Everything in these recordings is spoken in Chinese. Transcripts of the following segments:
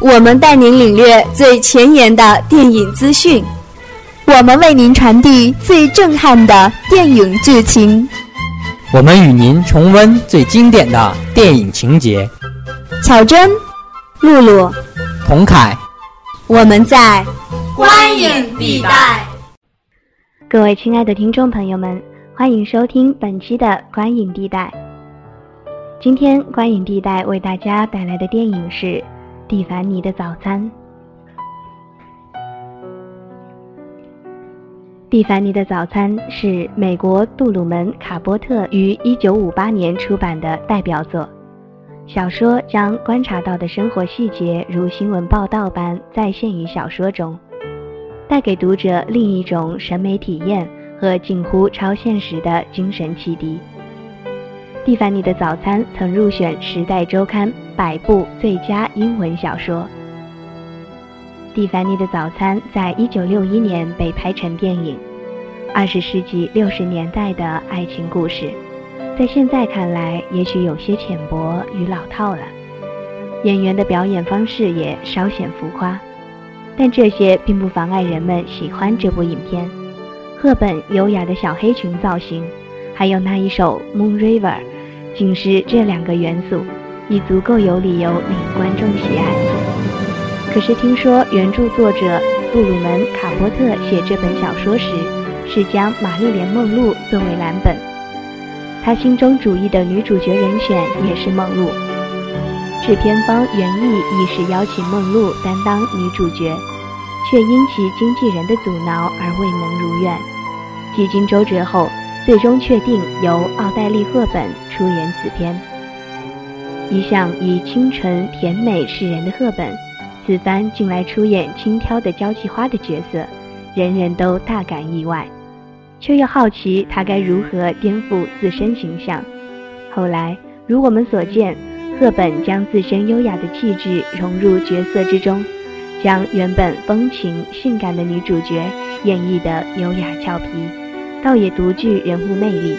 我们带您领略最前沿的电影资讯，我们为您传递最震撼的电影剧情，我们与您重温最经典的电影情节。巧珍、露露、童凯，我们在观影地带。各位亲爱的听众朋友们，欢迎收听本期的观影地带。今天观影地带为大家带来的电影是《蒂凡尼的早餐》。《蒂凡尼的早餐》是美国杜鲁门·卡波特于1958年出版的代表作。小说将观察到的生活细节如新闻报道般再现于小说中，带给读者另一种审美体验和近乎超现实的精神启迪。《蒂凡尼的早餐》曾入选《时代周刊》百部最佳英文小说。《蒂凡尼的早餐》在一九六一年被拍成电影二十世纪六十年代的爱情故事。在现在看来，也许有些浅薄与老套了，演员的表演方式也稍显浮夸，但这些并不妨碍人们喜欢这部影片。赫本优雅的小黑裙造型，还有那一首《Moon River》，仅是这两个元素，已足够有理由令观众喜爱。可是听说原著作者杜鲁门·卡波特写这本小说时，是将玛丽莲·梦露作为蓝本。他心中主意的女主角人选也是梦露，制片方原意亦是邀请梦露担当女主角，却因其经纪人的阻挠而未能如愿。几经周折后，最终确定由奥黛丽·赫本出演此片。一向以清纯甜美示人的赫本，此番竟来出演轻佻的交际花的角色，人人都大感意外。却又好奇她该如何颠覆自身形象。后来，如我们所见，赫本将自身优雅的气质融入角色之中，将原本风情性感的女主角演绎得优雅俏皮，倒也独具人物魅力。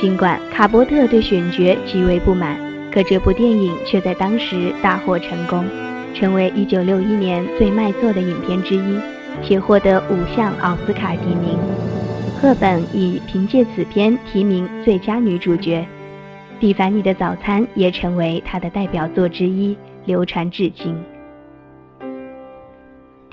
尽管卡伯特对选角极为不满，可这部电影却在当时大获成功，成为1961年最卖座的影片之一。且获得五项奥斯卡提名，赫本已凭借此片提名最佳女主角，《蒂凡尼的早餐》也成为她的代表作之一，流传至今。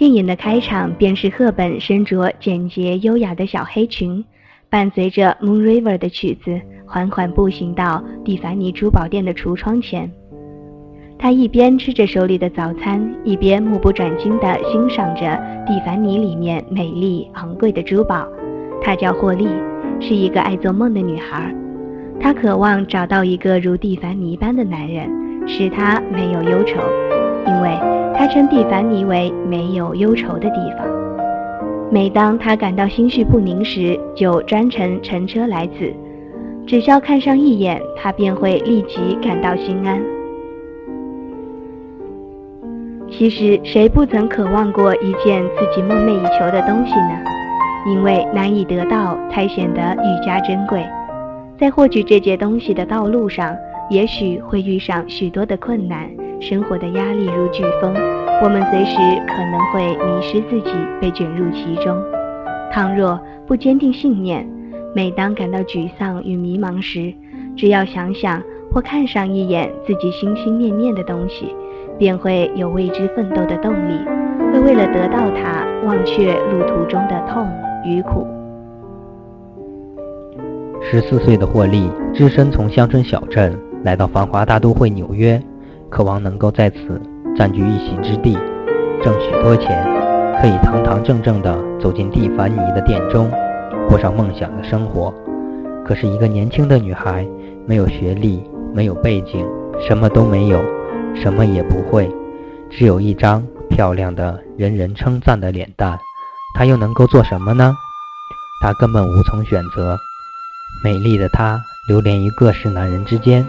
电影的开场便是赫本身着简洁优雅的小黑裙，伴随着《Moon River》的曲子，缓缓步行到蒂凡尼珠宝店的橱窗前。他一边吃着手里的早餐，一边目不转睛地欣赏着蒂凡尼里面美丽昂贵的珠宝。她叫霍利，是一个爱做梦的女孩。她渴望找到一个如蒂凡尼般的男人，使她没有忧愁，因为他称蒂凡尼为没有忧愁的地方。每当他感到心绪不宁时，就专程乘车来此，只需要看上一眼，他便会立即感到心安。其实，谁不曾渴望过一件自己梦寐以求的东西呢？因为难以得到，才显得愈加珍贵。在获取这件东西的道路上，也许会遇上许多的困难，生活的压力如飓风，我们随时可能会迷失自己，被卷入其中。倘若不坚定信念，每当感到沮丧与迷茫时，只要想想或看上一眼自己心心念念的东西。便会有为之奋斗的动力，会为了得到它忘却路途中的痛与苦。十四岁的霍利只身从乡村小镇来到繁华大都会纽约，渴望能够在此占据一席之地，挣许多钱，可以堂堂正正地走进蒂凡尼的店中，过上梦想的生活。可是，一个年轻的女孩，没有学历，没有背景，什么都没有。什么也不会，只有一张漂亮的、人人称赞的脸蛋，她又能够做什么呢？她根本无从选择。美丽的她流连于各式男人之间，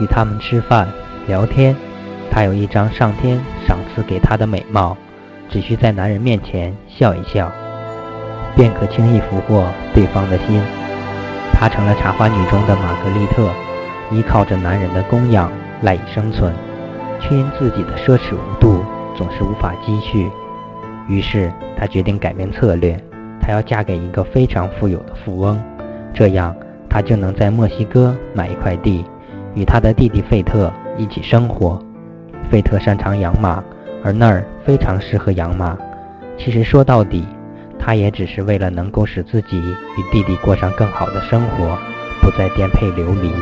与他们吃饭、聊天。她有一张上天赏赐给她的美貌，只需在男人面前笑一笑，便可轻易俘获对方的心。她成了茶花女中的玛格丽特，依靠着男人的供养赖以生存，却因自己的奢侈无度，总是无法积蓄。于是她决定改变策略，她要嫁给一个非常富有的富翁，这样她就能在墨西哥买一块地，与她的弟弟费特一起生活。费特擅长养马，而那儿非常适合养马。其实说到底，他也只是为了能够使自己与弟弟过上更好的生活，不再颠沛流离。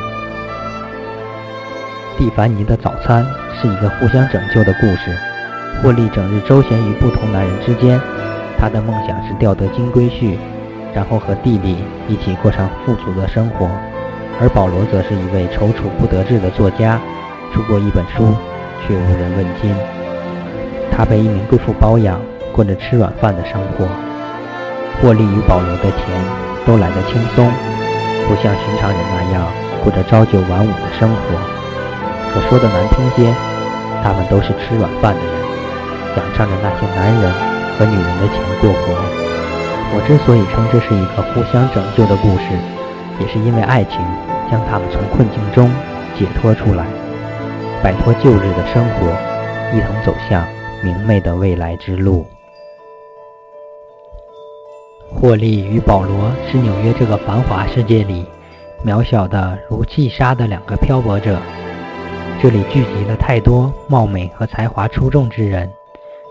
蒂凡尼的早餐是一个互相拯救的故事。霍利整日周旋于不同男人之间，他的梦想是钓得金龟婿，然后和弟弟一起过上富足的生活。而保罗则是一位踌躇不得志的作家，出过一本书，却无人问津。他被一名贵妇包养，过着吃软饭的生活。获利与保留的钱都来得轻松，不像寻常人那样过着朝九晚五的生活。可说的难听些，他们都是吃软饭的人，仰仗着那些男人和女人的钱过活。我之所以称这是一个互相拯救的故事，也是因为爱情将他们从困境中解脱出来，摆脱旧日的生活，一同走向。明媚的未来之路。霍利与保罗是纽约这个繁华世界里渺小的如细沙的两个漂泊者。这里聚集了太多貌美和才华出众之人，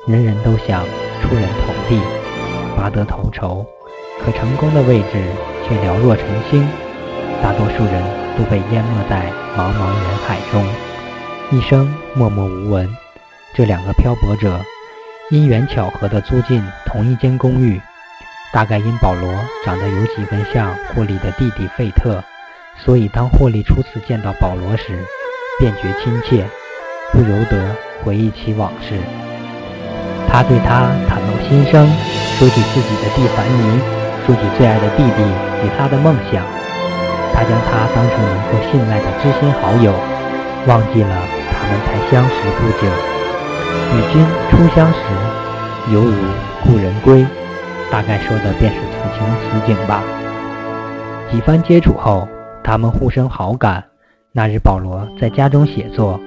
人人都想出人头地，拔得头筹，可成功的位置却寥若晨星。大多数人都被淹没在茫茫人海中，一生默默无闻。这两个漂泊者因缘巧合地租进同一间公寓，大概因保罗长得有几分像霍利的弟弟费特，所以当霍利初次见到保罗时，便觉亲切，不由得回忆起往事。他对他袒露心声，说起自己的蒂凡尼，说起最爱的弟弟与他的梦想。他将他当成一个信赖的知心好友，忘记了他们才相识不久。与君初相识，犹如故人归，大概说的便是此情此景吧。几番接触后，他们互生好感。那日，保罗在家中写作，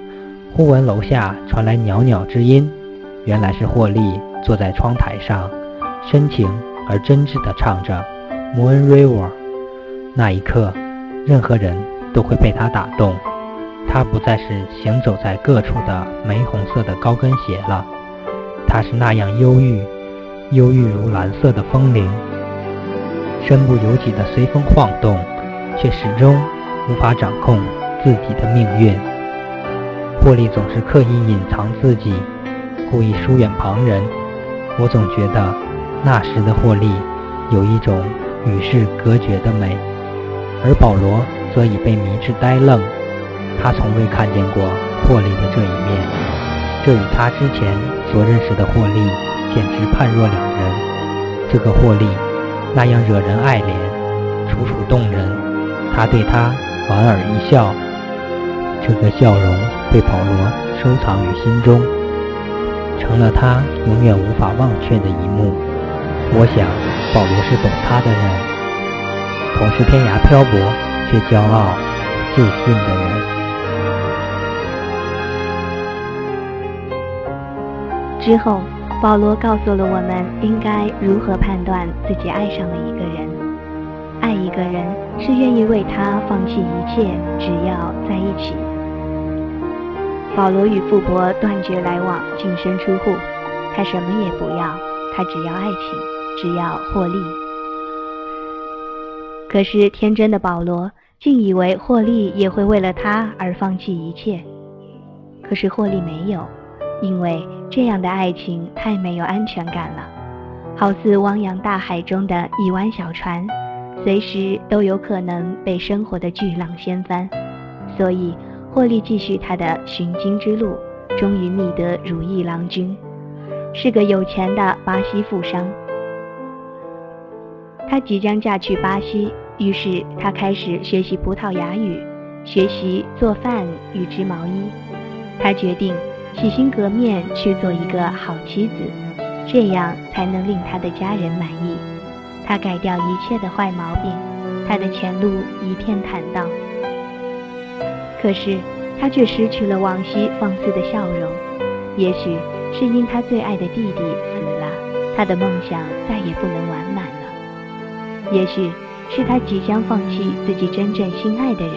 忽闻楼下传来袅袅之音，原来是霍利坐在窗台上，深情而真挚地唱着《Moon River》。那一刻，任何人都会被他打动。他不再是行走在各处的玫红色的高跟鞋了，他是那样忧郁，忧郁如蓝色的风铃，身不由己的随风晃动，却始终无法掌控自己的命运。霍利总是刻意隐藏自己，故意疏远旁人。我总觉得那时的霍利有一种与世隔绝的美，而保罗则已被迷至呆愣。他从未看见过霍利的这一面，这与他之前所认识的霍利简直判若两人。这个霍利那样惹人爱怜，楚楚动人。他对他莞尔一笑，这个笑容被保罗收藏于心中，成了他永远无法忘却的一幕。我想，保罗是懂他的人，同是天涯漂泊却骄傲自信的人。之后，保罗告诉了我们应该如何判断自己爱上了一个人。爱一个人是愿意为他放弃一切，只要在一起。保罗与富伯断绝来往，净身出户，他什么也不要，他只要爱情，只要获利。可是天真的保罗竟以为霍利也会为了他而放弃一切，可是霍利没有。因为这样的爱情太没有安全感了，好似汪洋大海中的一湾小船，随时都有可能被生活的巨浪掀翻。所以，霍利继续他的寻金之路，终于觅得如意郎君，是个有钱的巴西富商。他即将嫁去巴西，于是他开始学习葡萄牙语，学习做饭与织毛衣。他决定。洗心革面去做一个好妻子，这样才能令他的家人满意。他改掉一切的坏毛病，他的前路一片坦荡。可是他却失去了往昔放肆的笑容。也许是因他最爱的弟弟死了，他的梦想再也不能完满了。也许是他即将放弃自己真正心爱的人，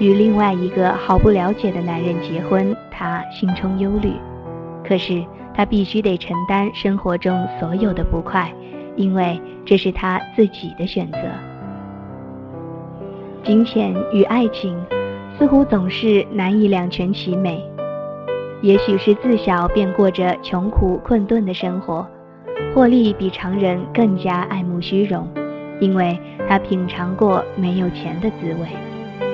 与另外一个毫不了解的男人结婚，他心中忧虑。可是他必须得承担生活中所有的不快，因为这是他自己的选择。金钱与爱情似乎总是难以两全其美。也许是自小便过着穷苦困顿的生活，霍利比常人更加爱慕虚荣，因为他品尝过没有钱的滋味，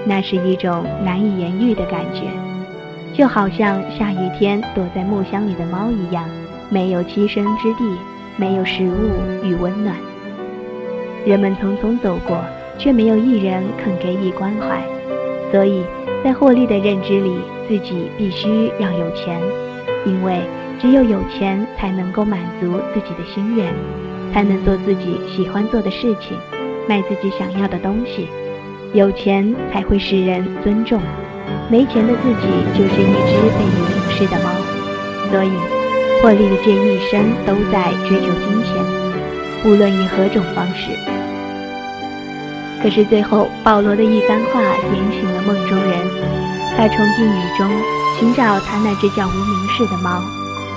那是一种难以言喻的感觉，就好像下雨天躲在木箱里的猫一样，没有栖身之地，没有食物与温暖。人们匆匆走过，却没有一人肯给予关怀，所以在霍利的认知里。自己必须要有钱，因为只有有钱才能够满足自己的心愿，才能做自己喜欢做的事情，卖自己想要的东西。有钱才会使人尊重，没钱的自己就是一只被你淋湿的猫。所以，霍利的这一生都在追求金钱，无论以何种方式。可是最后，保罗的一番话点醒了梦中人。他冲进雨中，寻找他那只叫无名氏的猫，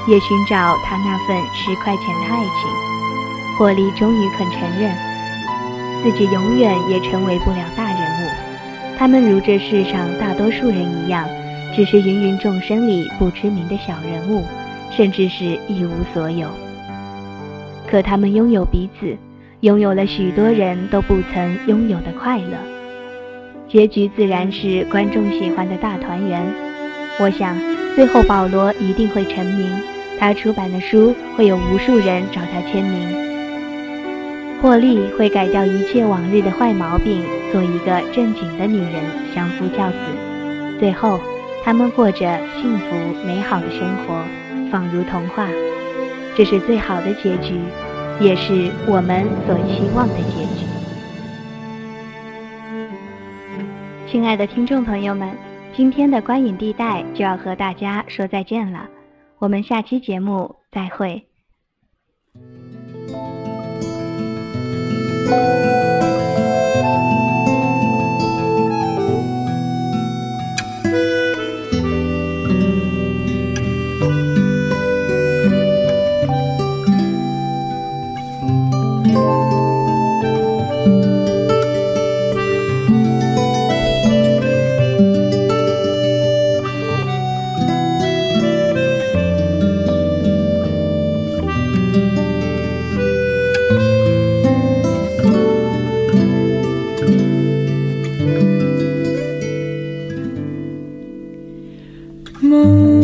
也寻找他那份十块钱的爱情。霍利终于肯承认，自己永远也成为不了大。他们如这世上大多数人一样，只是芸芸众生里不知名的小人物，甚至是一无所有。可他们拥有彼此，拥有了许多人都不曾拥有的快乐。结局自然是观众喜欢的大团圆。我想，最后保罗一定会成名，他出版的书会有无数人找他签名。霍利会改掉一切往日的坏毛病，做一个正经的女人，相夫教子。最后，他们过着幸福美好的生活，仿如童话。这是最好的结局，也是我们所期望的结局。亲爱的听众朋友们，今天的观影地带就要和大家说再见了，我们下期节目再会。梦。